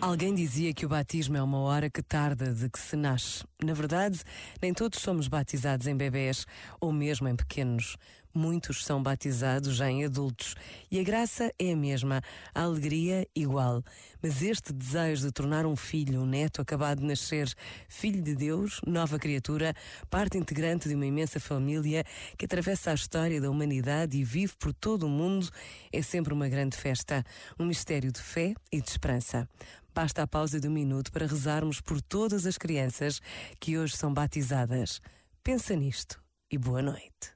Alguém dizia que o batismo é uma hora que tarda de que se nasce. Na verdade, nem todos somos batizados em bebés ou mesmo em pequenos. Muitos são batizados já em adultos e a graça é a mesma, a alegria igual. Mas este desejo de tornar um filho, um neto acabado de nascer, filho de Deus, nova criatura, parte integrante de uma imensa família que atravessa a história da humanidade e vive por todo o mundo, é sempre uma grande festa, um mistério de fé e de esperança. Basta a pausa de um minuto para rezarmos por todas as crianças que hoje são batizadas. Pensa nisto e boa noite.